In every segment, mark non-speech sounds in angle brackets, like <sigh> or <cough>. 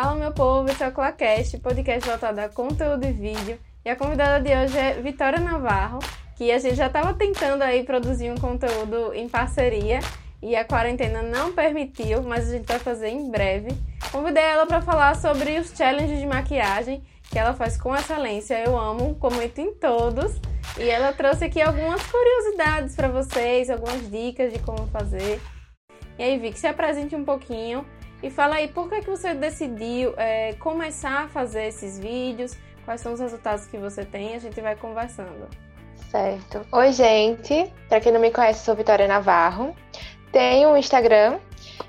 Fala meu povo, esse é o Clacast, podcast voltado a conteúdo e vídeo. E a convidada de hoje é Vitória Navarro, que a gente já estava tentando aí produzir um conteúdo em parceria e a quarentena não permitiu, mas a gente vai fazer em breve. Convidei ela para falar sobre os challenges de maquiagem que ela faz com excelência. Eu amo, comento em todos. E ela trouxe aqui algumas curiosidades para vocês, algumas dicas de como fazer. E aí, Vic, se apresente um pouquinho e fala aí por que, que você decidiu é, começar a fazer esses vídeos, quais são os resultados que você tem, a gente vai conversando. Certo. Oi, gente. Para quem não me conhece, sou Vitória Navarro. Tenho um Instagram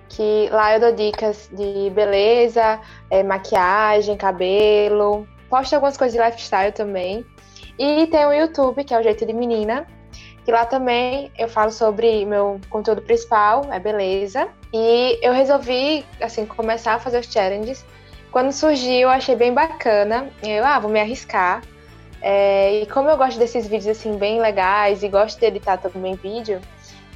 que lá eu dou dicas de beleza, é, maquiagem, cabelo. Posto algumas coisas de lifestyle também. E tem o YouTube, que é o Jeito de Menina, que lá também eu falo sobre meu conteúdo principal, é beleza. E eu resolvi, assim, começar a fazer os challenges. Quando surgiu, eu achei bem bacana. Eu, ah, vou me arriscar. É, e como eu gosto desses vídeos, assim, bem legais e gosto de editar também vídeo,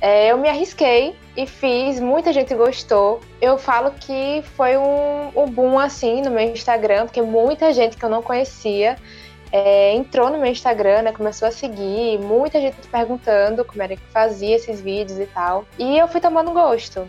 é, eu me arrisquei e fiz, muita gente gostou. Eu falo que foi um, um boom assim no meu Instagram, porque muita gente que eu não conhecia é, entrou no meu Instagram, né, começou a seguir, muita gente perguntando como era que fazia esses vídeos e tal. E eu fui tomando gosto.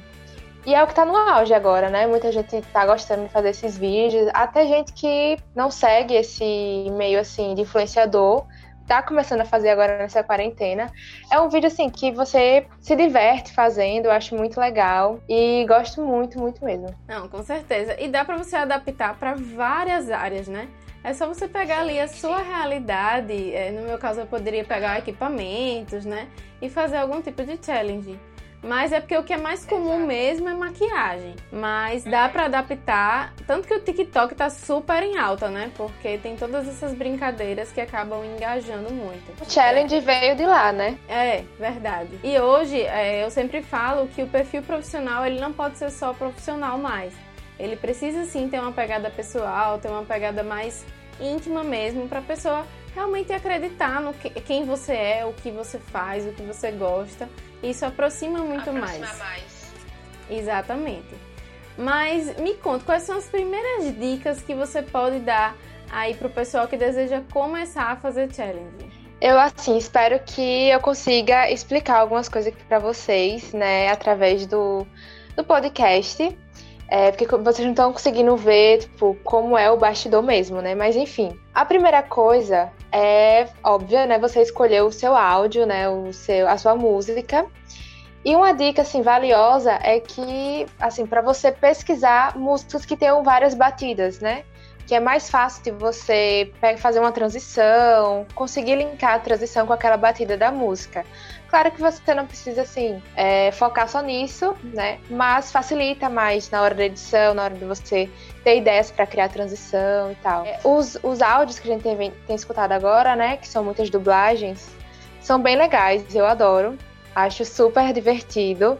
E é o que tá no auge agora, né? Muita gente tá gostando de fazer esses vídeos. Até gente que não segue esse meio assim de influenciador tá começando a fazer agora nessa quarentena. É um vídeo assim que você se diverte fazendo, eu acho muito legal e gosto muito, muito mesmo. Não, com certeza. E dá para você adaptar para várias áreas, né? É só você pegar ali a sua realidade. É, no meu caso, eu poderia pegar equipamentos, né? E fazer algum tipo de challenge. Mas é porque o que é mais comum Exato. mesmo é maquiagem. Mas dá para adaptar. Tanto que o TikTok tá super em alta, né? Porque tem todas essas brincadeiras que acabam engajando muito. O challenge veio de lá, né? É, verdade. E hoje é, eu sempre falo que o perfil profissional ele não pode ser só profissional mais. Ele precisa sim ter uma pegada pessoal, ter uma pegada mais íntima mesmo, para a pessoa realmente acreditar no que, quem você é, o que você faz, o que você gosta. Isso aproxima muito aproxima mais. mais. Exatamente. Mas me conta, quais são as primeiras dicas que você pode dar aí pro pessoal que deseja começar a fazer challenge? Eu assim espero que eu consiga explicar algumas coisas aqui para vocês, né, através do, do podcast. É, porque vocês não estão conseguindo ver, tipo, como é o bastidor mesmo, né? Mas enfim, a primeira coisa é óbvia, né? Você escolher o seu áudio, né? O seu, a sua música. E uma dica assim valiosa é que, assim, para você pesquisar músicas que tenham várias batidas, né? que é mais fácil de você fazer uma transição, conseguir linkar a transição com aquela batida da música. Claro que você não precisa, assim, é, focar só nisso, né? Mas facilita mais na hora da edição, na hora de você ter ideias para criar transição e tal. É, os, os áudios que a gente tem, tem escutado agora, né? Que são muitas dublagens, são bem legais, eu adoro. Acho super divertido.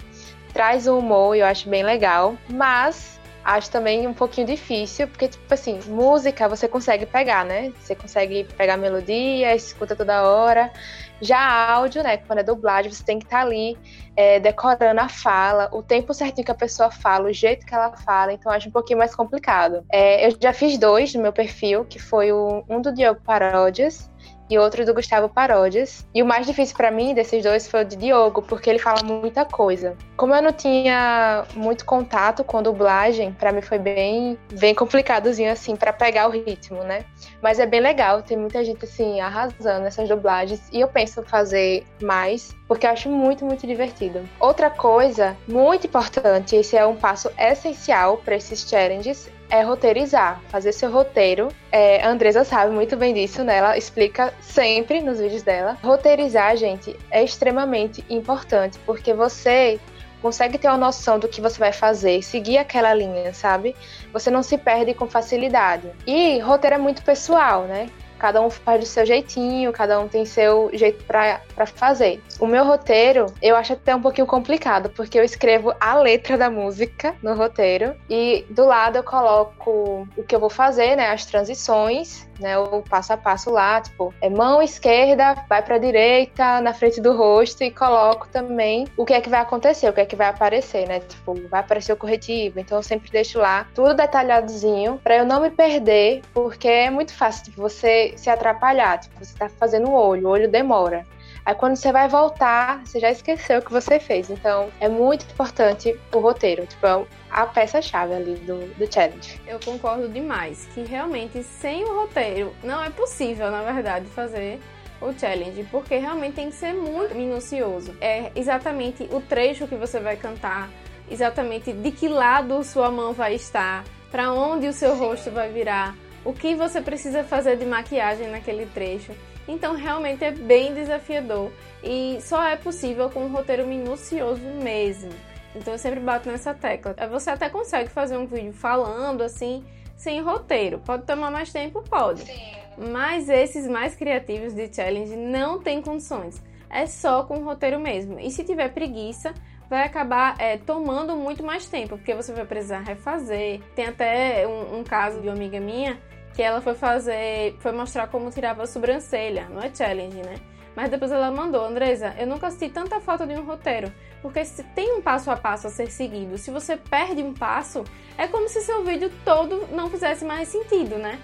Traz um humor, eu acho bem legal. Mas acho também um pouquinho difícil, porque, tipo assim, música você consegue pegar, né? Você consegue pegar melodia, escuta toda hora. Já áudio, né? Quando é dublagem, você tem que estar tá ali é, decorando a fala, o tempo certinho que a pessoa fala, o jeito que ela fala, então acho um pouquinho mais complicado. É, eu já fiz dois no meu perfil, que foi o, um do Diogo Paródias e outro do Gustavo Paródias. E o mais difícil para mim desses dois foi o de Diogo, porque ele fala muita coisa. Como eu não tinha muito contato com dublagem, para mim foi bem, bem complicadozinho assim para pegar o ritmo, né? Mas é bem legal, tem muita gente assim arrasando nessas dublagens e eu penso fazer mais, porque eu acho muito, muito divertido. Outra coisa muito importante, esse é um passo essencial para esses challenges, é roteirizar, fazer seu roteiro. É, a Andresa sabe muito bem disso, né? Ela explica sempre nos vídeos dela. Roteirizar, gente, é extremamente importante, porque você consegue ter uma noção do que você vai fazer, seguir aquela linha, sabe? Você não se perde com facilidade. E roteiro é muito pessoal, né? Cada um faz do seu jeitinho, cada um tem seu jeito para fazer. O meu roteiro, eu acho até um pouquinho complicado, porque eu escrevo a letra da música no roteiro e do lado eu coloco o que eu vou fazer, né, as transições, né, o passo a passo lá, tipo, é mão esquerda, vai para direita, na frente do rosto e coloco também o que é que vai acontecer, o que é que vai aparecer, né? Tipo, vai aparecer o corretivo. Então eu sempre deixo lá tudo detalhadozinho para eu não me perder, porque é muito fácil tipo, você se atrapalhar, tipo, você tá fazendo o olho, o olho demora. Aí quando você vai voltar, você já esqueceu o que você fez. Então é muito importante o roteiro. Tipo, é a peça-chave ali do, do challenge. Eu concordo demais que realmente sem o roteiro não é possível, na verdade, fazer o challenge, porque realmente tem que ser muito minucioso. É exatamente o trecho que você vai cantar, exatamente de que lado sua mão vai estar, para onde o seu rosto vai virar, o que você precisa fazer de maquiagem naquele trecho. Então realmente é bem desafiador e só é possível com um roteiro minucioso mesmo. Então eu sempre bato nessa tecla. Você até consegue fazer um vídeo falando assim, sem roteiro. Pode tomar mais tempo? Pode. Sim. Mas esses mais criativos de challenge não tem condições. É só com o roteiro mesmo. E se tiver preguiça, vai acabar é, tomando muito mais tempo, porque você vai precisar refazer. Tem até um, um caso de uma amiga minha que ela foi fazer, foi mostrar como tirava a sobrancelha, não é challenge, né? Mas depois ela mandou, Andresa, eu nunca assisti tanta foto de um roteiro, porque se tem um passo a passo a ser seguido, se você perde um passo, é como se seu vídeo todo não fizesse mais sentido, né?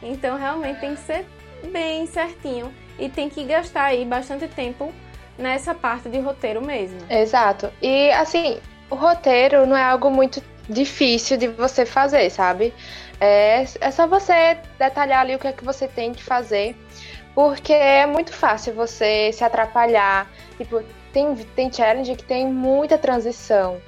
Então realmente tem que ser bem certinho e tem que gastar aí bastante tempo nessa parte de roteiro mesmo. Exato. E assim, o roteiro não é algo muito difícil de você fazer, sabe? É, é só você detalhar ali o que é que você tem que fazer, porque é muito fácil você se atrapalhar. Tipo, tem, tem challenge que tem muita transição.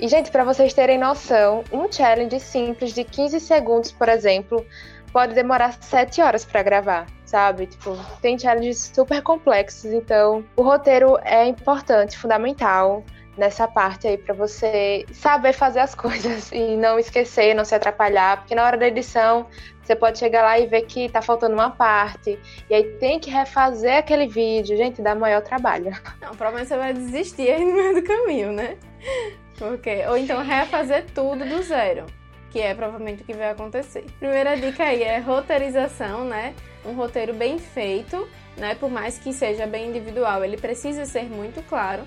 E, gente, para vocês terem noção, um challenge simples de 15 segundos, por exemplo, pode demorar 7 horas para gravar, sabe? Tipo, tem challenges super complexos, então o roteiro é importante, fundamental nessa parte aí para você saber fazer as <laughs> coisas e não esquecer, não se atrapalhar, porque na hora da edição você pode chegar lá e ver que tá faltando uma parte e aí tem que refazer aquele vídeo, gente, dá maior trabalho. <laughs> Não, provavelmente você vai desistir aí no meio do caminho, né? Porque ou então refazer tudo do zero, que é provavelmente o que vai acontecer. Primeira dica aí é roteirização, né? Um roteiro bem feito, né? Por mais que seja bem individual, ele precisa ser muito claro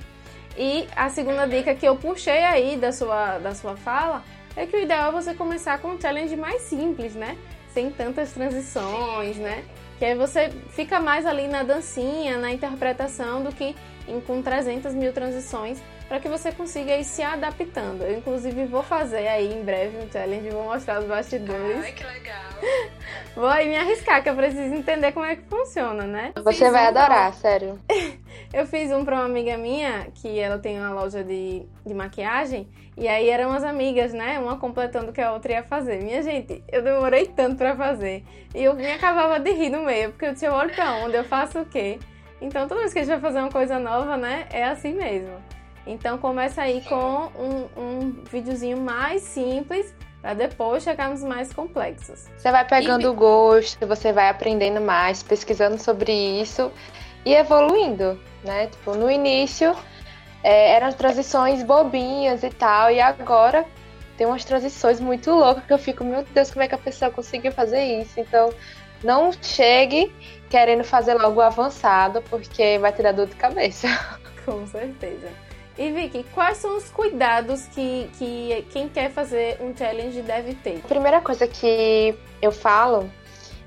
e a segunda dica que eu puxei aí da sua, da sua fala é que o ideal é você começar com um challenge mais simples, né? Sem tantas transições, né? Que aí você fica mais ali na dancinha, na interpretação, do que em, com 300 mil transições para que você consiga ir se adaptando. Eu, inclusive, vou fazer aí em breve um challenge, vou mostrar os bastidores. Ai, que legal! <laughs> vou aí me arriscar, que eu preciso entender como é que funciona, né? Você vai um adorar, pra... sério. <laughs> eu fiz um pra uma amiga minha, que ela tem uma loja de, de maquiagem, e aí eram as amigas, né? Uma completando o que a outra ia fazer. Minha gente, eu demorei tanto para fazer. E eu me acabava de rir no meio, porque eu eu olho pra onde, eu faço o quê? Então, toda vez que a gente vai fazer uma coisa nova, né? É assim mesmo. Então começa aí com um, um videozinho mais simples para depois chegarmos mais complexos. Você vai pegando e... o gosto, você vai aprendendo mais, pesquisando sobre isso e evoluindo, né? Tipo, no início é, eram transições bobinhas e tal, e agora tem umas transições muito loucas que eu fico, meu Deus, como é que a pessoa conseguiu fazer isso? Então, não chegue querendo fazer logo avançado, porque vai te dar dor de cabeça. <laughs> Com certeza. E Vicky, quais são os cuidados que, que quem quer fazer um challenge deve ter? A primeira coisa que eu falo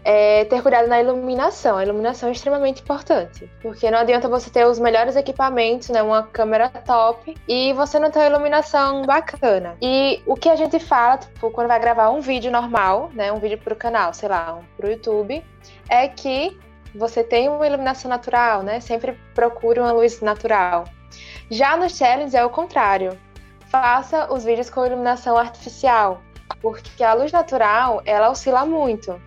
é ter cuidado na iluminação. A iluminação é extremamente importante, porque não adianta você ter os melhores equipamentos, né, uma câmera top, e você não ter uma iluminação bacana. E o que a gente fala, tipo, quando vai gravar um vídeo normal, né, um vídeo pro canal, sei lá, um pro YouTube, é que você tem uma iluminação natural, né? Sempre procure uma luz natural. Já no challenge é o contrário. Faça os vídeos com iluminação artificial, porque a luz natural ela oscila muito.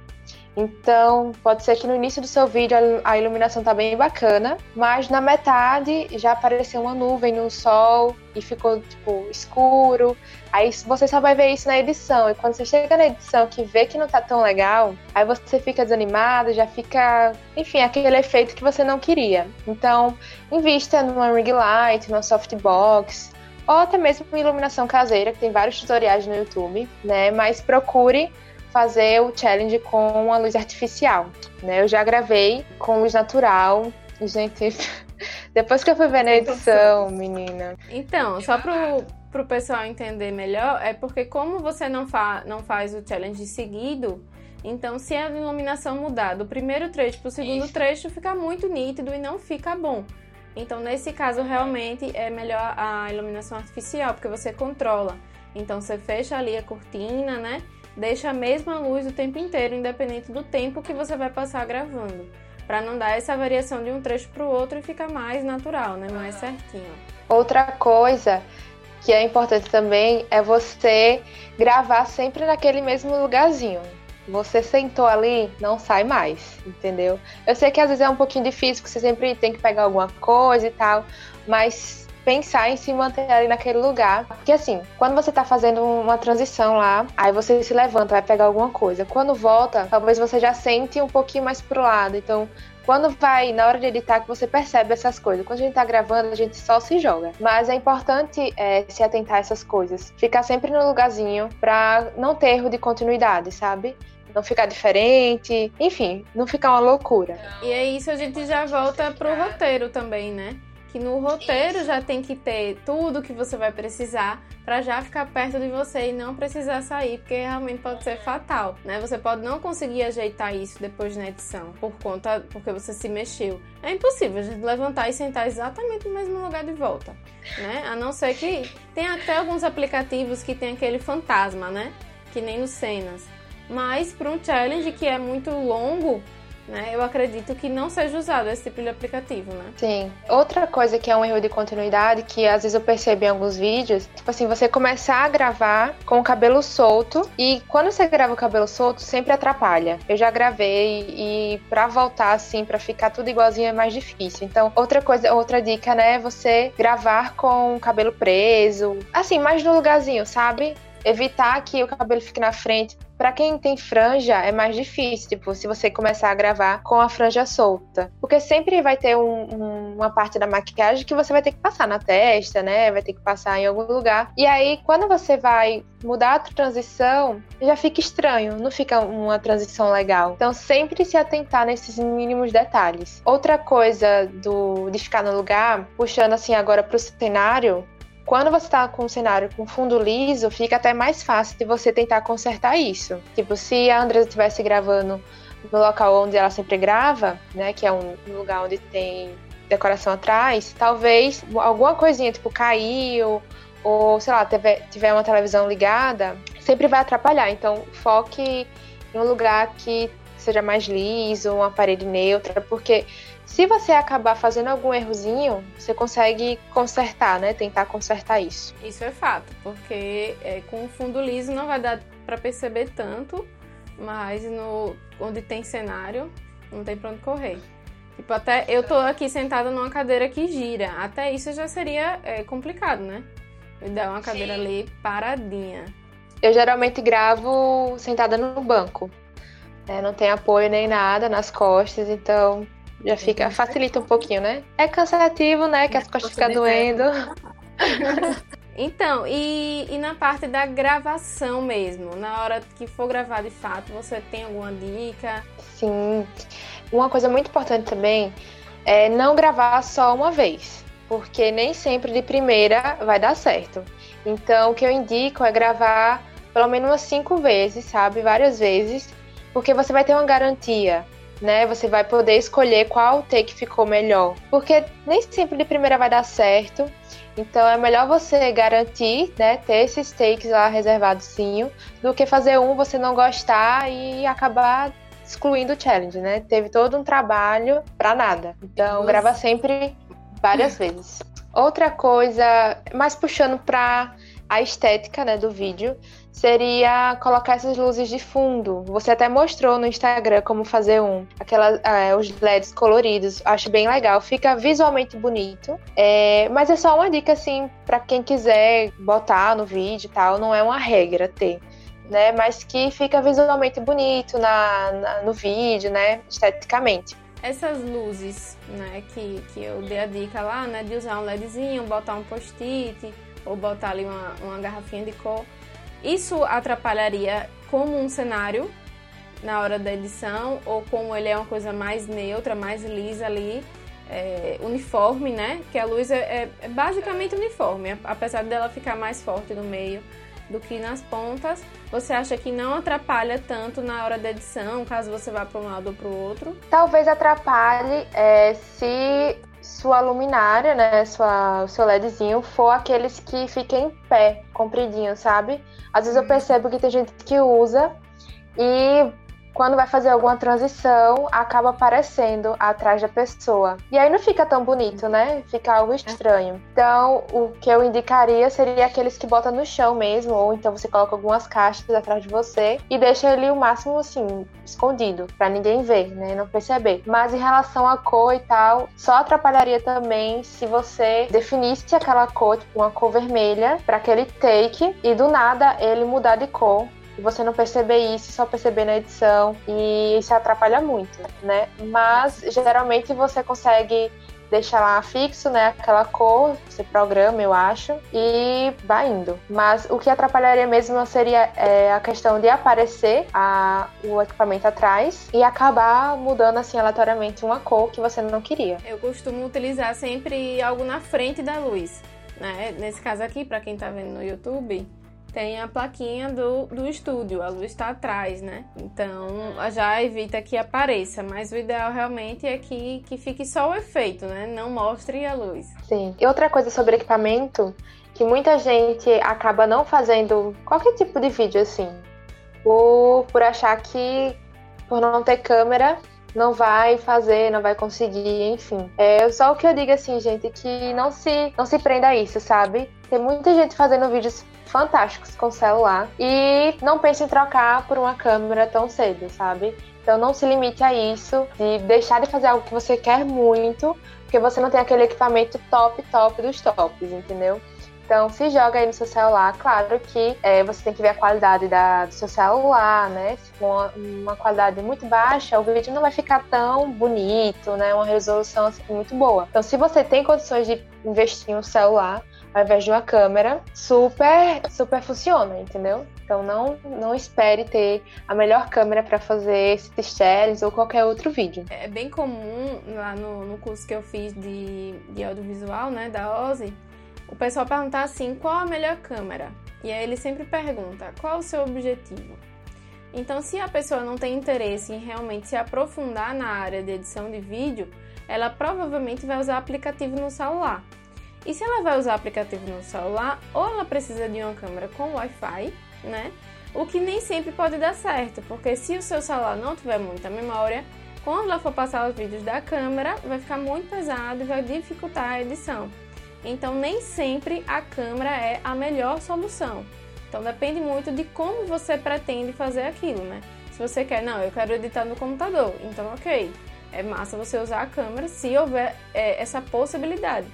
Então, pode ser que no início do seu vídeo a iluminação tá bem bacana, mas na metade já apareceu uma nuvem no sol e ficou tipo escuro. Aí você só vai ver isso na edição. E quando você chega na edição que vê que não tá tão legal, aí você fica desanimado, já fica, enfim, aquele efeito que você não queria. Então, invista numa ring light, numa softbox, ou até mesmo uma iluminação caseira, que tem vários tutoriais no YouTube, né? Mas procure fazer o challenge com uma luz artificial, né? Eu já gravei com luz natural, gente. <laughs> Depois que eu fui ver na edição, menina. Então, só pro, pro pessoal entender melhor, é porque como você não, fa não faz o challenge seguido, então se a iluminação mudar do primeiro trecho pro segundo trecho, fica muito nítido e não fica bom. Então, nesse caso, realmente é melhor a iluminação artificial, porque você controla. Então, você fecha ali a cortina, né? Deixa a mesma luz o tempo inteiro, independente do tempo que você vai passar gravando. Para não dar essa variação de um trecho para o outro e ficar mais natural, né? Mais certinho. Outra coisa que é importante também é você gravar sempre naquele mesmo lugarzinho. Você sentou ali, não sai mais, entendeu? Eu sei que às vezes é um pouquinho difícil, que você sempre tem que pegar alguma coisa e tal, mas pensar em se manter ali naquele lugar. Porque assim, quando você tá fazendo uma transição lá, aí você se levanta, vai pegar alguma coisa. Quando volta, talvez você já sente um pouquinho mais pro lado. Então, quando vai na hora de editar que você percebe essas coisas. Quando a gente tá gravando, a gente só se joga. Mas é importante é, se atentar a essas coisas. Ficar sempre no lugarzinho pra não ter erro de continuidade, sabe? não ficar diferente, enfim, não ficar uma loucura. E é isso a gente já volta pro roteiro também, né? Que no roteiro já tem que ter tudo que você vai precisar para já ficar perto de você e não precisar sair, porque realmente pode ser fatal, né? Você pode não conseguir ajeitar isso depois na edição, por conta porque você se mexeu. É impossível a gente levantar e sentar exatamente no mesmo lugar de volta, né? A não ser que tem até alguns aplicativos que tem aquele fantasma, né? Que nem nos cenas. Mas para um challenge que é muito longo, né, eu acredito que não seja usado esse tipo de aplicativo, né? Sim. Outra coisa que é um erro de continuidade, que às vezes eu percebo em alguns vídeos, tipo assim, você começar a gravar com o cabelo solto e quando você grava o cabelo solto, sempre atrapalha. Eu já gravei e para voltar assim, para ficar tudo igualzinho é mais difícil. Então, outra coisa, outra dica, né, é você gravar com o cabelo preso, assim, mais no lugarzinho, sabe? Evitar que o cabelo fique na frente para quem tem franja é mais difícil, tipo, se você começar a gravar com a franja solta. Porque sempre vai ter um, um, uma parte da maquiagem que você vai ter que passar na testa, né? Vai ter que passar em algum lugar. E aí, quando você vai mudar a transição, já fica estranho, não fica uma transição legal. Então, sempre se atentar nesses mínimos detalhes. Outra coisa do, de ficar no lugar, puxando assim agora pro cenário, quando você está com um cenário com fundo liso, fica até mais fácil de você tentar consertar isso. Tipo, se a Andresa estivesse gravando no local onde ela sempre grava, né, que é um lugar onde tem decoração atrás, talvez alguma coisinha, tipo, caiu, ou sei lá, tiver uma televisão ligada, sempre vai atrapalhar. Então, foque em um lugar que seja mais liso, uma parede neutra, porque se você acabar fazendo algum errozinho, você consegue consertar, né? Tentar consertar isso. Isso é fato, porque é, com o fundo liso não vai dar para perceber tanto, mas no onde tem cenário, não tem pra onde correr. Tipo, até eu tô aqui sentada numa cadeira que gira. Até isso já seria é, complicado, né? Me dar uma cadeira Sim. ali paradinha. Eu geralmente gravo sentada no banco. É, não tem apoio nem nada nas costas, então já fica, facilita um pouquinho, né? É cansativo, né? Que as costas ficam doendo. <laughs> Então, e, e na parte da gravação mesmo, na hora que for gravar de fato, você tem alguma dica? Sim. Uma coisa muito importante também é não gravar só uma vez, porque nem sempre de primeira vai dar certo. Então, o que eu indico é gravar pelo menos umas cinco vezes, sabe? Várias vezes, porque você vai ter uma garantia né? Você vai poder escolher qual take ficou melhor. Porque nem sempre de primeira vai dar certo. Então é melhor você garantir, né, ter esses takes lá reservados sim, do que fazer um você não gostar e acabar excluindo o challenge, né? Teve todo um trabalho para nada. Então Nossa. grava sempre várias vezes. Outra coisa, mais puxando para a estética né, do vídeo seria colocar essas luzes de fundo. Você até mostrou no Instagram como fazer um, aquelas, é, os LEDs coloridos. Acho bem legal, fica visualmente bonito. É, mas é só uma dica assim para quem quiser botar no vídeo e tal. Não é uma regra ter. Né, mas que fica visualmente bonito na, na, no vídeo, né, esteticamente essas luzes, né, que, que eu dei a dica lá, né, de usar um LEDzinho, botar um post-it ou botar ali uma, uma garrafinha de cor, isso atrapalharia como um cenário na hora da edição ou como ele é uma coisa mais neutra, mais lisa ali, é, uniforme, né? Que a luz é, é, basicamente uniforme, apesar dela ficar mais forte no meio do que nas pontas. Você acha que não atrapalha tanto na hora da edição, caso você vá para um lado ou para o outro? Talvez atrapalhe é, se sua luminária, né, sua, o seu LEDzinho for aqueles que fiquem em pé, compridinho, sabe? Às vezes eu uhum. percebo que tem gente que usa e quando vai fazer alguma transição, acaba aparecendo atrás da pessoa. E aí não fica tão bonito, né? Fica algo estranho. Então, o que eu indicaria seria aqueles que bota no chão mesmo, ou então você coloca algumas caixas atrás de você e deixa ele o máximo assim, escondido, para ninguém ver, né? Não perceber. Mas em relação à cor e tal, só atrapalharia também se você definisse aquela cor, tipo uma cor vermelha, para aquele take e do nada ele mudar de cor e você não perceber isso, só perceber na edição e isso atrapalha muito, né? Mas geralmente você consegue deixar lá fixo, né, aquela cor, você programa, eu acho, e vai indo. Mas o que atrapalharia mesmo seria é, a questão de aparecer a, o equipamento atrás e acabar mudando assim aleatoriamente uma cor que você não queria. Eu costumo utilizar sempre algo na frente da luz, né? Nesse caso aqui, para quem tá vendo no YouTube, tem a plaquinha do, do estúdio, a luz está atrás, né? Então já evita que apareça, mas o ideal realmente é que, que fique só o efeito, né? Não mostre a luz. Sim. E outra coisa sobre equipamento, que muita gente acaba não fazendo qualquer tipo de vídeo assim, por, por achar que por não ter câmera não vai fazer, não vai conseguir, enfim. É só o que eu digo assim, gente, que não se não se prenda a isso, sabe? Tem muita gente fazendo vídeos fantásticos com celular e não pense em trocar por uma câmera tão cedo, sabe? Então não se limite a isso, de deixar de fazer algo que você quer muito, porque você não tem aquele equipamento top, top dos tops, entendeu? Então se joga aí no seu celular, claro que é, você tem que ver a qualidade da, do seu celular, né? Se for uma, uma, qualidade muito baixa, o vídeo não vai ficar tão bonito, né? Uma resolução assim, muito boa. Então se você tem condições de investir em um celular, ao invés de uma câmera, super, super funciona, entendeu? Então não, não espere ter a melhor câmera para fazer esses ou qualquer outro vídeo. É bem comum lá no, no curso que eu fiz de, de audiovisual, né, da OSI, o pessoal perguntar assim, qual a melhor câmera? E aí ele sempre pergunta, qual o seu objetivo? Então, se a pessoa não tem interesse em realmente se aprofundar na área de edição de vídeo, ela provavelmente vai usar aplicativo no celular. E se ela vai usar aplicativo no celular, ou ela precisa de uma câmera com Wi-Fi, né? O que nem sempre pode dar certo, porque se o seu celular não tiver muita memória, quando ela for passar os vídeos da câmera, vai ficar muito pesado e vai dificultar a edição. Então, nem sempre a câmera é a melhor solução. Então, depende muito de como você pretende fazer aquilo, né? Se você quer, não, eu quero editar no computador, então, ok, é massa você usar a câmera se houver é, essa possibilidade.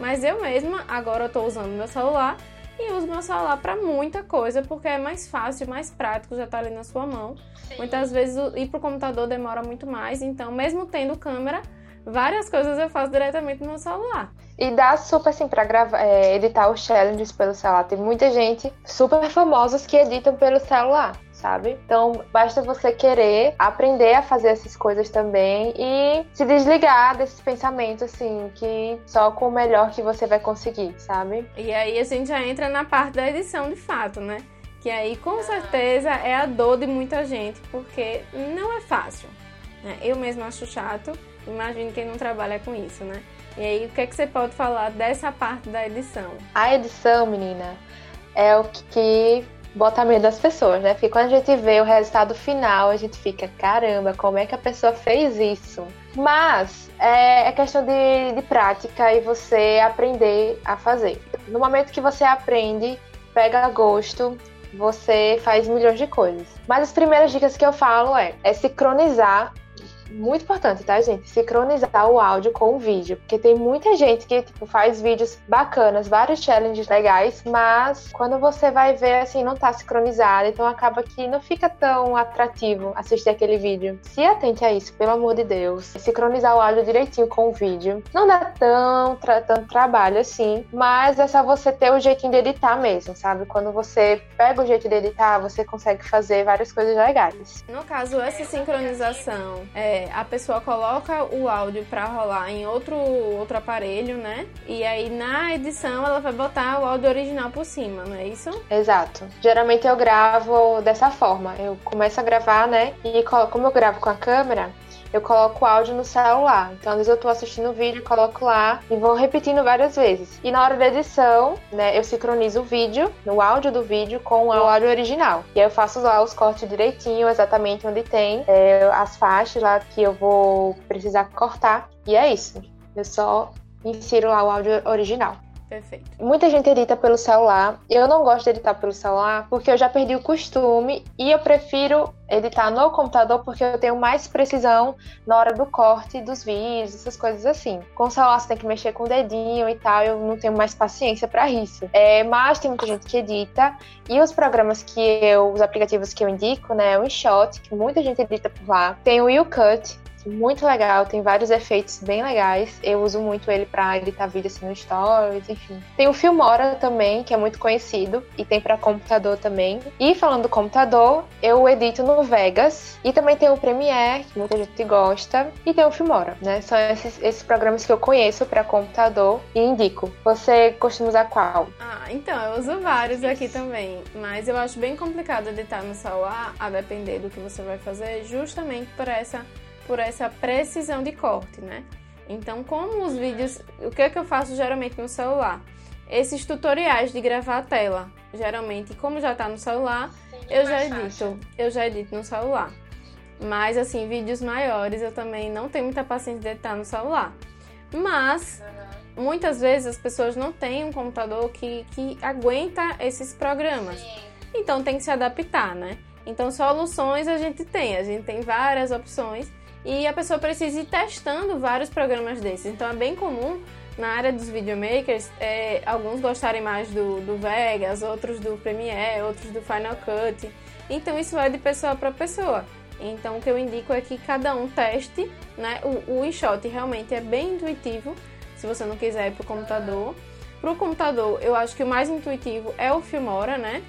Mas eu mesma agora estou usando meu celular e uso meu celular para muita coisa porque é mais fácil, mais prático, já está ali na sua mão. Sim. Muitas vezes ir pro computador demora muito mais, então mesmo tendo câmera, várias coisas eu faço diretamente no meu celular. E dá super assim para gravar, é, editar os challenges pelo celular. Tem muita gente super famosos que editam pelo celular sabe? Então, basta você querer aprender a fazer essas coisas também e se desligar desses pensamentos, assim, que só com o melhor que você vai conseguir, sabe? E aí a gente já entra na parte da edição de fato, né? Que aí com certeza é a dor de muita gente, porque não é fácil. Né? Eu mesma acho chato, imagino quem não trabalha com isso, né? E aí, o que, é que você pode falar dessa parte da edição? A edição, menina, é o que bota medo das pessoas, né? Porque quando a gente vê o resultado final, a gente fica, caramba, como é que a pessoa fez isso? Mas é, é questão de, de prática e você aprender a fazer. No momento que você aprende pega gosto, você faz milhões de coisas. Mas as primeiras dicas que eu falo é, é sincronizar muito importante, tá, gente? Sincronizar o áudio com o vídeo. Porque tem muita gente que tipo, faz vídeos bacanas, vários challenges legais, mas quando você vai ver, assim, não tá sincronizado. Então acaba que não fica tão atrativo assistir aquele vídeo. Se atente a isso, pelo amor de Deus. Sincronizar o áudio direitinho com o vídeo. Não dá tão, tra tanto trabalho assim, mas é só você ter o jeitinho de editar mesmo, sabe? Quando você pega o jeito de editar, você consegue fazer várias coisas legais. No caso, essa sincronização é a pessoa coloca o áudio para rolar em outro, outro aparelho, né? E aí na edição ela vai botar o áudio original por cima, não é isso? Exato. Geralmente eu gravo dessa forma. Eu começo a gravar, né? E como eu gravo com a câmera, eu coloco o áudio no celular. Então, às vezes eu tô assistindo o vídeo, coloco lá e vou repetindo várias vezes. E na hora da edição, né, eu sincronizo o vídeo, no áudio do vídeo, com o áudio original. E aí eu faço lá os cortes direitinho, exatamente onde tem é, as faixas lá que eu vou precisar cortar. E é isso. Eu só insiro lá o áudio original. Perfeito. Muita gente edita pelo celular. Eu não gosto de editar pelo celular porque eu já perdi o costume e eu prefiro editar no computador porque eu tenho mais precisão na hora do corte dos vídeos, essas coisas assim. Com o celular você tem que mexer com o dedinho e tal, eu não tenho mais paciência para isso. É, mas tem muita gente que edita e os programas que eu, os aplicativos que eu indico, né, o InShot, que muita gente edita por lá. Tem o YouCut, muito legal, tem vários efeitos bem legais. Eu uso muito ele para editar vídeo assim no Stories, enfim. Tem o Filmora também, que é muito conhecido e tem para computador também. E falando do computador, eu edito no Vegas e também tem o Premiere, que muita gente gosta, e tem o Filmora, né? São esses, esses programas que eu conheço para computador e indico. Você costuma usar qual? Ah, então, eu uso vários aqui também, mas eu acho bem complicado editar no celular, a depender do que você vai fazer, justamente por essa por essa precisão de corte, né? Então, como os vídeos, o que é que eu faço geralmente no celular? Esses tutoriais de gravar a tela, geralmente, como já está no celular, eu já edito, eu já edito no celular. Mas assim, vídeos maiores eu também não tenho muita paciência de editar no celular. Mas muitas vezes as pessoas não têm um computador que, que aguenta esses programas. Sim. Então tem que se adaptar, né? Então soluções a gente tem, a gente tem várias opções e a pessoa precisa ir testando vários programas desses. Então é bem comum na área dos videomakers, é, alguns gostarem mais do, do Vegas, outros do Premiere, outros do Final Cut. Então isso vai de pessoa para pessoa. Então o que eu indico é que cada um teste, né? O, o InShot realmente é bem intuitivo, se você não quiser ir para o computador. Para o computador, eu acho que o mais intuitivo é o Filmora, né?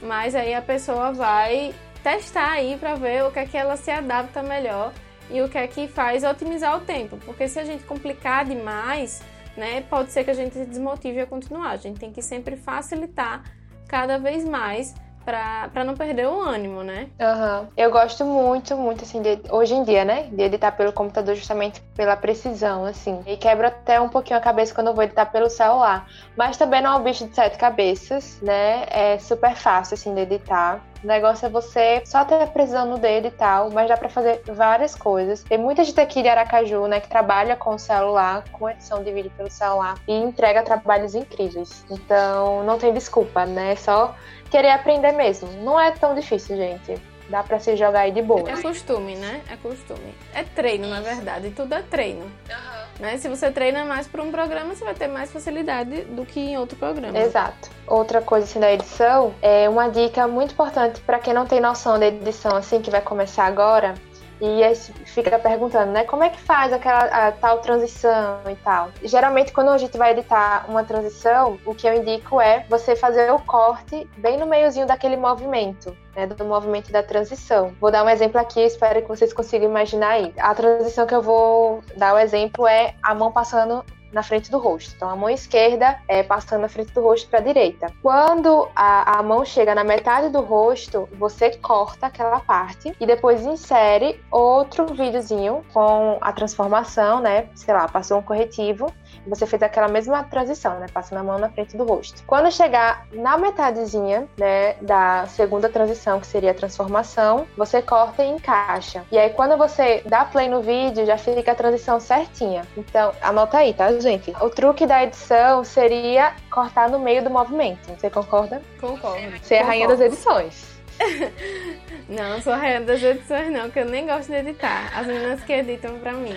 Mas aí a pessoa vai testar aí para ver o que é que ela se adapta melhor e o que é que faz otimizar o tempo. Porque se a gente complicar demais, né, pode ser que a gente desmotive a continuar. A gente tem que sempre facilitar cada vez mais para não perder o ânimo, né? Uhum. Eu gosto muito, muito, assim, de, hoje em dia, né? De editar pelo computador justamente pela precisão, assim. E quebra até um pouquinho a cabeça quando eu vou editar pelo celular. Mas também não é um bicho de sete cabeças, né? É super fácil, assim, de editar. O negócio é você só ter no dedo e tal, mas dá para fazer várias coisas. Tem muita gente aqui de Aracaju, né, que trabalha com o celular, com edição de vídeo pelo celular e entrega trabalhos incríveis. Então, não tem desculpa, né? É só querer aprender mesmo. Não é tão difícil, gente. Dá pra se jogar aí de boa. É costume, né? É costume. É treino, na verdade. Tudo é treino. Uhum. Né? Se você treina mais por um programa, você vai ter mais facilidade do que em outro programa. Exato. Outra coisa assim da edição é uma dica muito importante para quem não tem noção da edição assim que vai começar agora e fica perguntando, né, como é que faz aquela tal transição e tal. Geralmente, quando a gente vai editar uma transição, o que eu indico é você fazer o corte bem no meiozinho daquele movimento. Né, do movimento da transição. Vou dar um exemplo aqui, espero que vocês consigam imaginar aí. A transição que eu vou dar o exemplo é a mão passando na frente do rosto. Então, a mão esquerda é passando na frente do rosto para a direita. Quando a, a mão chega na metade do rosto, você corta aquela parte e depois insere outro videozinho com a transformação, né? Sei lá, passou um corretivo Você fez aquela mesma transição, né? Passando a mão na frente do rosto. Quando chegar na metadezinha, né, da segunda transição, que seria a transformação, você corta e encaixa. E aí, quando você dá play no vídeo, já fica a transição certinha. Então, anota aí, tá, gente? O truque da edição seria cortar no meio do movimento. Você concorda? Concordo. Você é a rainha das edições. não, <laughs> não sou a rainha das edições, não, que eu nem gosto de editar. As meninas que editam pra mim.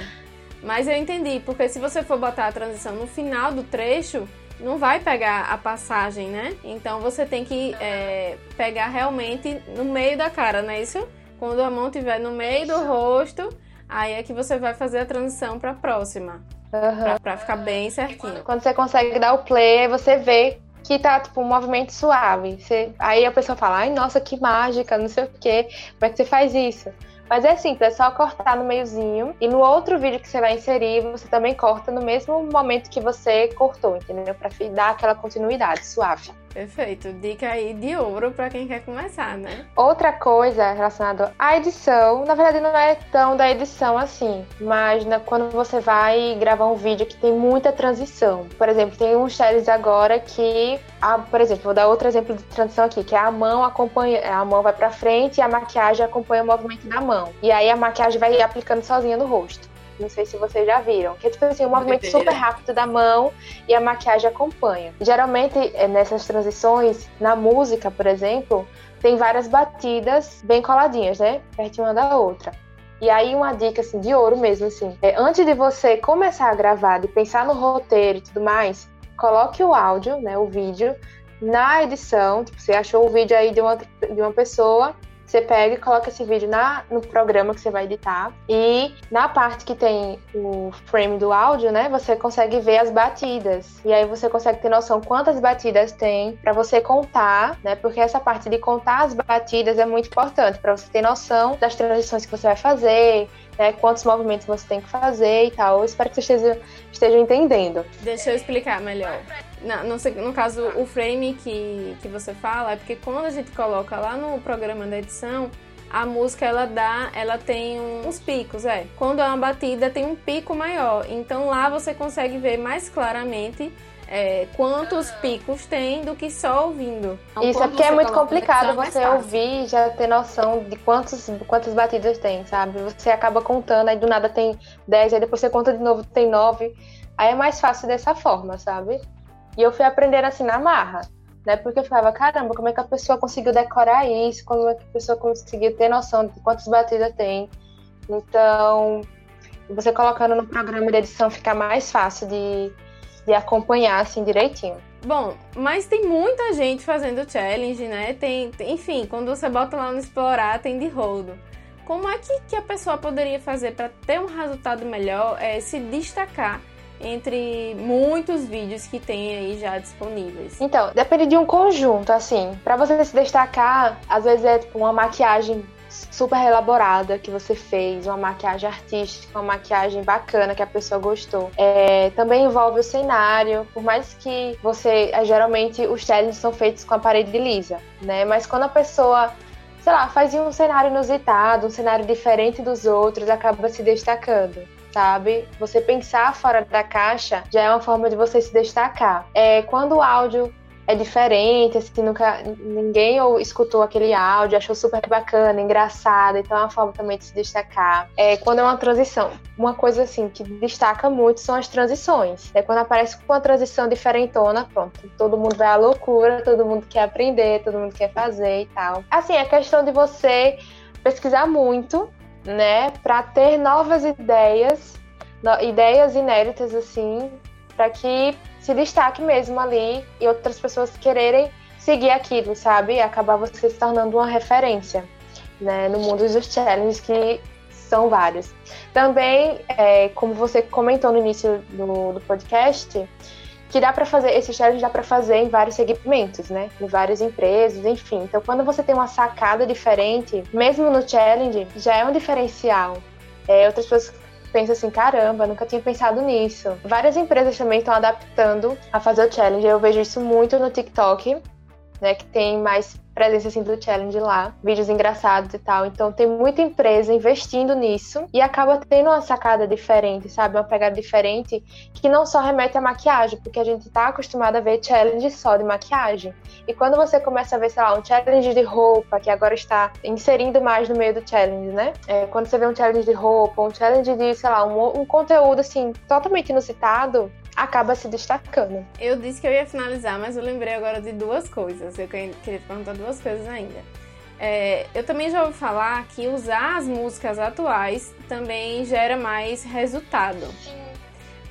Mas eu entendi, porque se você for botar a transição no final do trecho, não vai pegar a passagem, né? Então você tem que é, pegar realmente no meio da cara, não é isso? Quando a mão estiver no meio do rosto, aí é que você vai fazer a transição para a próxima. Uhum. Pra, pra, ficar bem certinho. Quando você consegue dar o play, você vê que tá, tipo, um movimento suave. Você, aí a pessoa fala, ai, nossa, que mágica, não sei o quê. Como é que você faz isso? Mas é simples, é só cortar no meiozinho. E no outro vídeo que você vai inserir, você também corta no mesmo momento que você cortou, entendeu? Pra dar aquela continuidade suave. Perfeito. Dica aí de ouro para quem quer começar, né? Outra coisa relacionada à edição, na verdade não é tão da edição assim, mas na, quando você vai gravar um vídeo que tem muita transição. Por exemplo, tem uns séries agora que, a, por exemplo, vou dar outro exemplo de transição aqui, que é a mão acompanha, a mão vai para frente e a maquiagem acompanha o movimento da mão. E aí a maquiagem vai aplicando sozinha no rosto. Não sei se vocês já viram. Que é tipo assim, um movimento super rápido da mão e a maquiagem acompanha. Geralmente, é, nessas transições, na música, por exemplo, tem várias batidas bem coladinhas, né? Perto uma da outra. E aí, uma dica assim, de ouro mesmo, assim. É, antes de você começar a gravar, de pensar no roteiro e tudo mais, coloque o áudio, né? O vídeo, na edição. Tipo, você achou o vídeo aí de uma, de uma pessoa você pega e coloca esse vídeo na, no programa que você vai editar. E na parte que tem o frame do áudio, né? Você consegue ver as batidas. E aí você consegue ter noção quantas batidas tem para você contar, né? Porque essa parte de contar as batidas é muito importante para você ter noção das transições que você vai fazer, né, quantos movimentos você tem que fazer e tal. Eu espero que você esteja, esteja entendendo. Deixa eu explicar melhor. No, no, no, caso, o frame que, que você fala é porque quando a gente coloca lá no programa da edição, a música ela dá, ela tem uns picos, é. Quando é uma batida tem um pico maior, então lá você consegue ver mais claramente é, quantos picos tem do que só ouvindo. Então, Isso é porque é muito complicado você ouvir e já ter noção de quantos, quantas batidas tem, sabe? Você acaba contando, aí do nada tem 10, aí depois você conta de novo, tem 9. Aí é mais fácil dessa forma, sabe? E eu fui aprender assim na marra, né? Porque eu ficava, caramba, como é que a pessoa conseguiu decorar isso? Como é que a pessoa conseguiu ter noção de quantas batidas tem? Então, você colocando no programa de edição fica mais fácil de, de acompanhar assim direitinho. Bom, mas tem muita gente fazendo challenge, né? Tem, tem, enfim, quando você bota lá no explorar, tem de rodo. Como é que, que a pessoa poderia fazer para ter um resultado melhor, é, se destacar entre muitos vídeos que tem aí já disponíveis? Então, depende de um conjunto, assim. Para você se destacar, às vezes é tipo uma maquiagem super elaborada que você fez, uma maquiagem artística, uma maquiagem bacana que a pessoa gostou. É, também envolve o cenário, por mais que você. É, geralmente os challenges são feitos com a parede lisa, né? Mas quando a pessoa sei lá, faz um cenário inusitado, um cenário diferente dos outros, acaba se destacando sabe? Você pensar fora da caixa já é uma forma de você se destacar. É, quando o áudio é diferente, assim, nunca ninguém ou escutou aquele áudio, achou super bacana, engraçado, então é uma forma também de se destacar. É quando é uma transição, uma coisa assim que destaca muito são as transições. É quando aparece uma transição diferentona, pronto, todo mundo vai à loucura, todo mundo quer aprender, todo mundo quer fazer e tal. Assim, é questão de você pesquisar muito né, para ter novas ideias, no, ideias inéditas assim, para que se destaque mesmo ali e outras pessoas quererem seguir aquilo, sabe? Acabar você se tornando uma referência, né, no mundo dos challenges que são vários. Também, é, como você comentou no início do, do podcast, que dá para fazer, esse challenge dá para fazer em vários segmentos, né? Em várias empresas, enfim. Então, quando você tem uma sacada diferente, mesmo no challenge, já é um diferencial. É, outras pessoas pensam assim, caramba, nunca tinha pensado nisso. Várias empresas também estão adaptando a fazer o challenge. Eu vejo isso muito no TikTok. Né, que tem mais presença assim do challenge lá, vídeos engraçados e tal. Então tem muita empresa investindo nisso e acaba tendo uma sacada diferente, sabe? Uma pegada diferente que não só remete à maquiagem, porque a gente tá acostumado a ver challenge só de maquiagem. E quando você começa a ver, sei lá, um challenge de roupa, que agora está inserindo mais no meio do challenge, né? É, quando você vê um challenge de roupa, um challenge de, sei lá, um, um conteúdo assim, totalmente inusitado, acaba se destacando. Eu disse que eu ia finalizar, mas eu lembrei agora de duas coisas. Eu queria te perguntar duas coisas ainda. É, eu também já ouvi falar que usar as músicas atuais também gera mais resultado. Sim.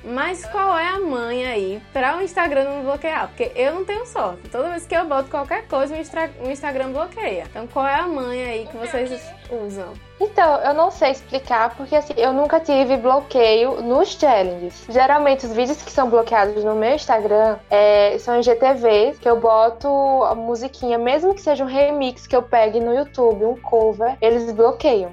Mas qual é a manha aí para o Instagram não bloquear? Porque eu não tenho sorte. Toda vez que eu boto qualquer coisa, o Instagram bloqueia. Então qual é a manha aí que vocês usam? Então, eu não sei explicar, porque assim, eu nunca tive bloqueio nos challenges. Geralmente, os vídeos que são bloqueados no meu Instagram é, são em GTV, que eu boto a musiquinha, mesmo que seja um remix que eu pegue no YouTube, um cover, eles bloqueiam.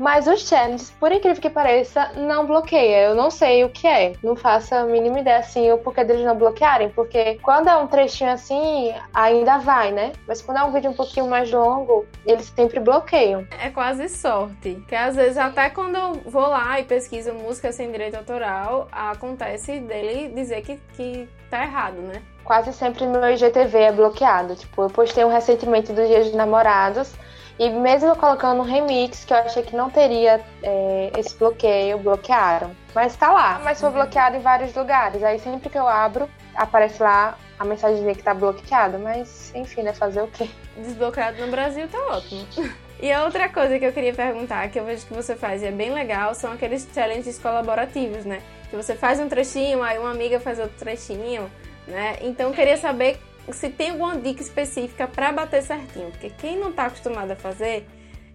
Mas os challenges, por incrível que pareça, não bloqueia. Eu não sei o que é. Não faço a mínima ideia assim o porquê deles não bloquearem. Porque quando é um trechinho assim, ainda vai, né? Mas quando é um vídeo um pouquinho mais longo, eles sempre bloqueiam. É quase sorte. Que às vezes, até quando eu vou lá e pesquiso música sem direito autoral, acontece dele dizer que, que tá errado, né? Quase sempre meu IGTV é bloqueado. Tipo, eu postei um recentemente dos Dias de Namorados e mesmo colocando um remix, que eu achei que não teria é, esse bloqueio, bloquearam. Mas tá lá. Mas foi bloqueado em vários lugares. Aí sempre que eu abro, aparece lá a mensagem que tá bloqueada. Mas, enfim, né? Fazer o quê? Desbloqueado no Brasil tá ótimo. E a outra coisa que eu queria perguntar, que eu vejo que você faz e é bem legal, são aqueles challenges colaborativos, né? Que você faz um trechinho, aí uma amiga faz outro trechinho, né? Então eu queria saber se tem alguma dica específica para bater certinho, porque quem não está acostumado a fazer,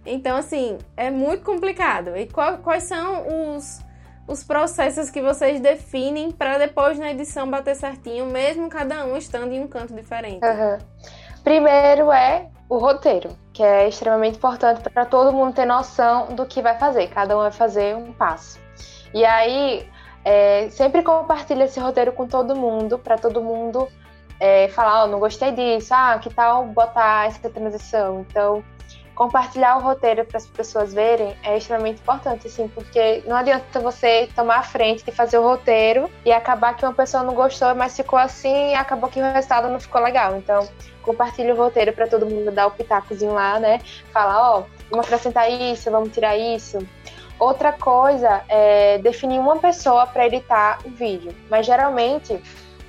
então assim, é muito complicado. E qual, quais são os, os processos que vocês definem para depois na edição bater certinho, mesmo cada um estando em um canto diferente? Uhum. Primeiro é o roteiro, que é extremamente importante para todo mundo ter noção do que vai fazer. Cada um vai fazer um passo. E aí, é, sempre compartilha esse roteiro com todo mundo, para todo mundo é, falar, oh, não gostei disso, ah, que tal botar essa transição? Então, compartilhar o roteiro para as pessoas verem é extremamente importante, assim, porque não adianta você tomar a frente de fazer o roteiro e acabar que uma pessoa não gostou, mas ficou assim e acabou que o resultado não ficou legal. Então, compartilhe o roteiro para todo mundo dar o pitacozinho lá, né? Falar, ó, oh, vamos acrescentar isso, vamos tirar isso. Outra coisa é definir uma pessoa para editar o vídeo, mas geralmente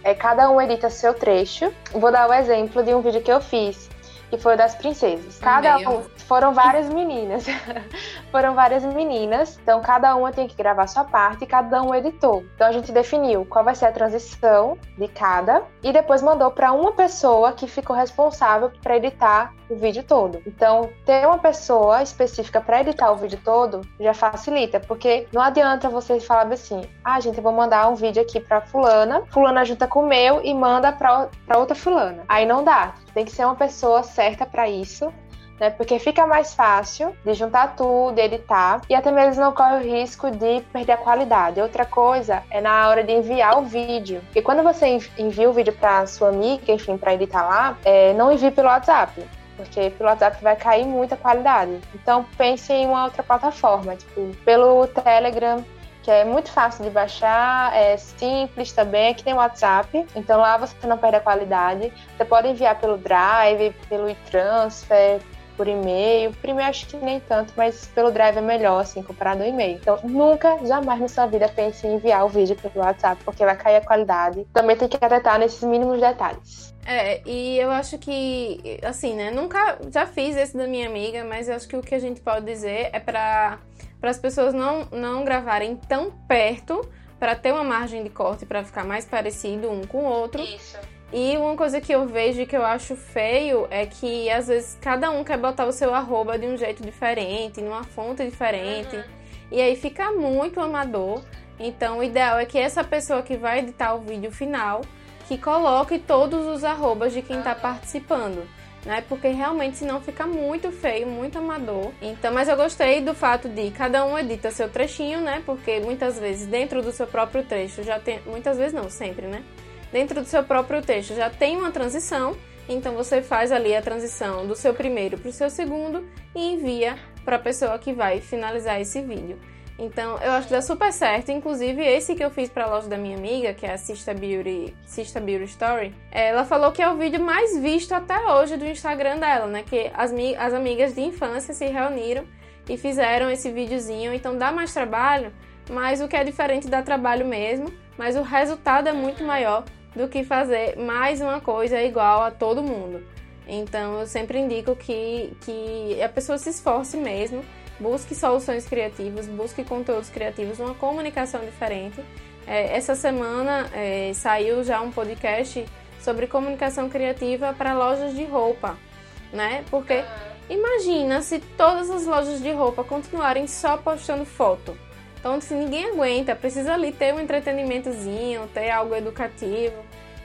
é, cada um edita seu trecho. Vou dar o exemplo de um vídeo que eu fiz, que foi o das princesas. Cada um, foram várias meninas. <laughs> foram várias meninas. Então cada uma tem que gravar sua parte e cada um editou. Então a gente definiu qual vai ser a transição de cada e depois mandou para uma pessoa que ficou responsável para editar o vídeo todo. Então, ter uma pessoa específica para editar o vídeo todo já facilita, porque não adianta você falar assim: "Ah, gente, eu vou mandar um vídeo aqui para fulana, fulana junta com o meu e manda para outra fulana". Aí não dá. Tem que ser uma pessoa certa para isso né? Porque fica mais fácil de juntar tudo, editar e até mesmo não corre o risco de perder a qualidade. Outra coisa é na hora de enviar o vídeo, porque quando você envia o vídeo para sua amiga, enfim, para editar lá, é, não envie pelo WhatsApp. Porque pelo WhatsApp vai cair muita qualidade. Então pense em uma outra plataforma, tipo pelo Telegram, que é muito fácil de baixar, é simples também, aqui tem o WhatsApp, então lá você não perde a qualidade. Você pode enviar pelo Drive, pelo e-transfer, por e-mail. Por e-mail acho que nem tanto, mas pelo Drive é melhor, assim, comparado ao e-mail. Então, nunca, jamais na sua vida pense em enviar o vídeo pelo WhatsApp, porque vai cair a qualidade. Também tem que atentar nesses mínimos detalhes. É, e eu acho que, assim, né, nunca, já fiz esse da minha amiga, mas eu acho que o que a gente pode dizer é para as pessoas não, não gravarem tão perto para ter uma margem de corte para ficar mais parecido um com o outro. Isso. E uma coisa que eu vejo e que eu acho feio é que às vezes cada um quer botar o seu arroba de um jeito diferente, numa fonte diferente. Uhum. E aí fica muito amador. Então o ideal é que essa pessoa que vai editar o vídeo final que coloque todos os arrobas de quem está participando. Né? Porque realmente senão fica muito feio, muito amador. Então, mas eu gostei do fato de cada um edita seu trechinho, né? Porque muitas vezes dentro do seu próprio trecho já tem, muitas vezes não, sempre, né? Dentro do seu próprio texto já tem uma transição Então você faz ali a transição do seu primeiro para o seu segundo e envia para a pessoa que vai finalizar esse vídeo. Então, eu acho que dá super certo. Inclusive, esse que eu fiz para a loja da minha amiga, que é a Sista Beauty, Sista Beauty Story, ela falou que é o vídeo mais visto até hoje do Instagram dela, né? Que as, as amigas de infância se reuniram e fizeram esse videozinho. Então, dá mais trabalho, mas o que é diferente dá trabalho mesmo. Mas o resultado é muito maior do que fazer mais uma coisa igual a todo mundo. Então, eu sempre indico que, que a pessoa se esforce mesmo busque soluções criativas, busque conteúdos criativos, uma comunicação diferente. É, essa semana é, saiu já um podcast sobre comunicação criativa para lojas de roupa, né? Porque imagina se todas as lojas de roupa continuarem só postando foto. Então, se ninguém aguenta, precisa ali ter um entretenimentozinho, ter algo educativo.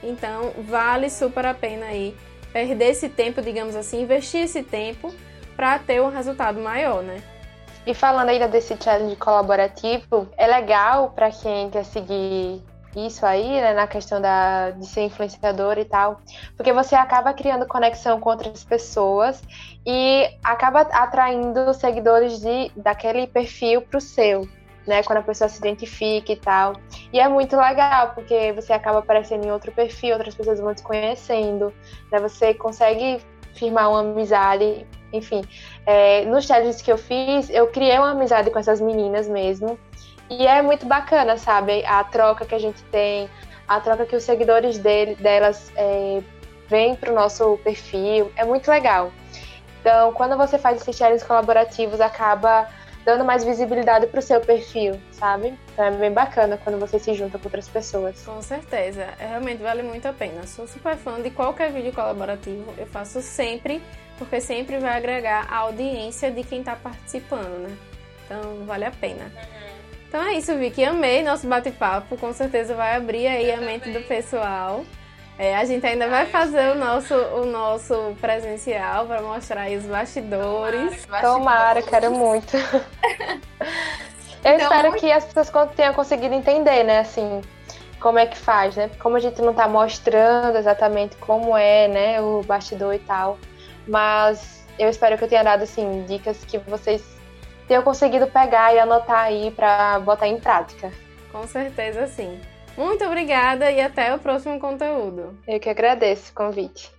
Então, vale super a pena aí perder esse tempo, digamos assim, investir esse tempo para ter um resultado maior, né? E falando ainda desse challenge colaborativo, é legal para quem quer seguir isso aí, né, na questão da, de ser influenciador e tal, porque você acaba criando conexão com outras pessoas e acaba atraindo seguidores de, daquele perfil para o seu, né, quando a pessoa se identifica e tal. E é muito legal, porque você acaba aparecendo em outro perfil, outras pessoas vão te conhecendo, né, você consegue firmar uma amizade enfim, é, nos challenges que eu fiz, eu criei uma amizade com essas meninas mesmo. E é muito bacana, sabe? A troca que a gente tem, a troca que os seguidores dele, delas é, vêm para o nosso perfil. É muito legal. Então, quando você faz esses challenges colaborativos, acaba dando mais visibilidade para o seu perfil, sabe? Então é bem bacana quando você se junta com outras pessoas. Com certeza, é, realmente vale muito a pena. Sou super fã de qualquer vídeo colaborativo, eu faço sempre porque sempre vai agregar a audiência de quem está participando, né? Então vale a pena. Então é isso, Vicky. Amei nosso bate-papo. Com certeza vai abrir aí a mente do pessoal. É, a gente ainda vai fazer o nosso, o nosso presencial para mostrar aí os bastidores. Tomara, quero muito. <laughs> Eu então, espero que as pessoas tenham conseguido entender, né, assim, como é que faz, né? Como a gente não está mostrando exatamente como é, né, o bastidor e tal. Mas eu espero que eu tenha dado assim dicas que vocês tenham conseguido pegar e anotar aí para botar em prática. Com certeza sim. Muito obrigada e até o próximo conteúdo. Eu que agradeço o convite.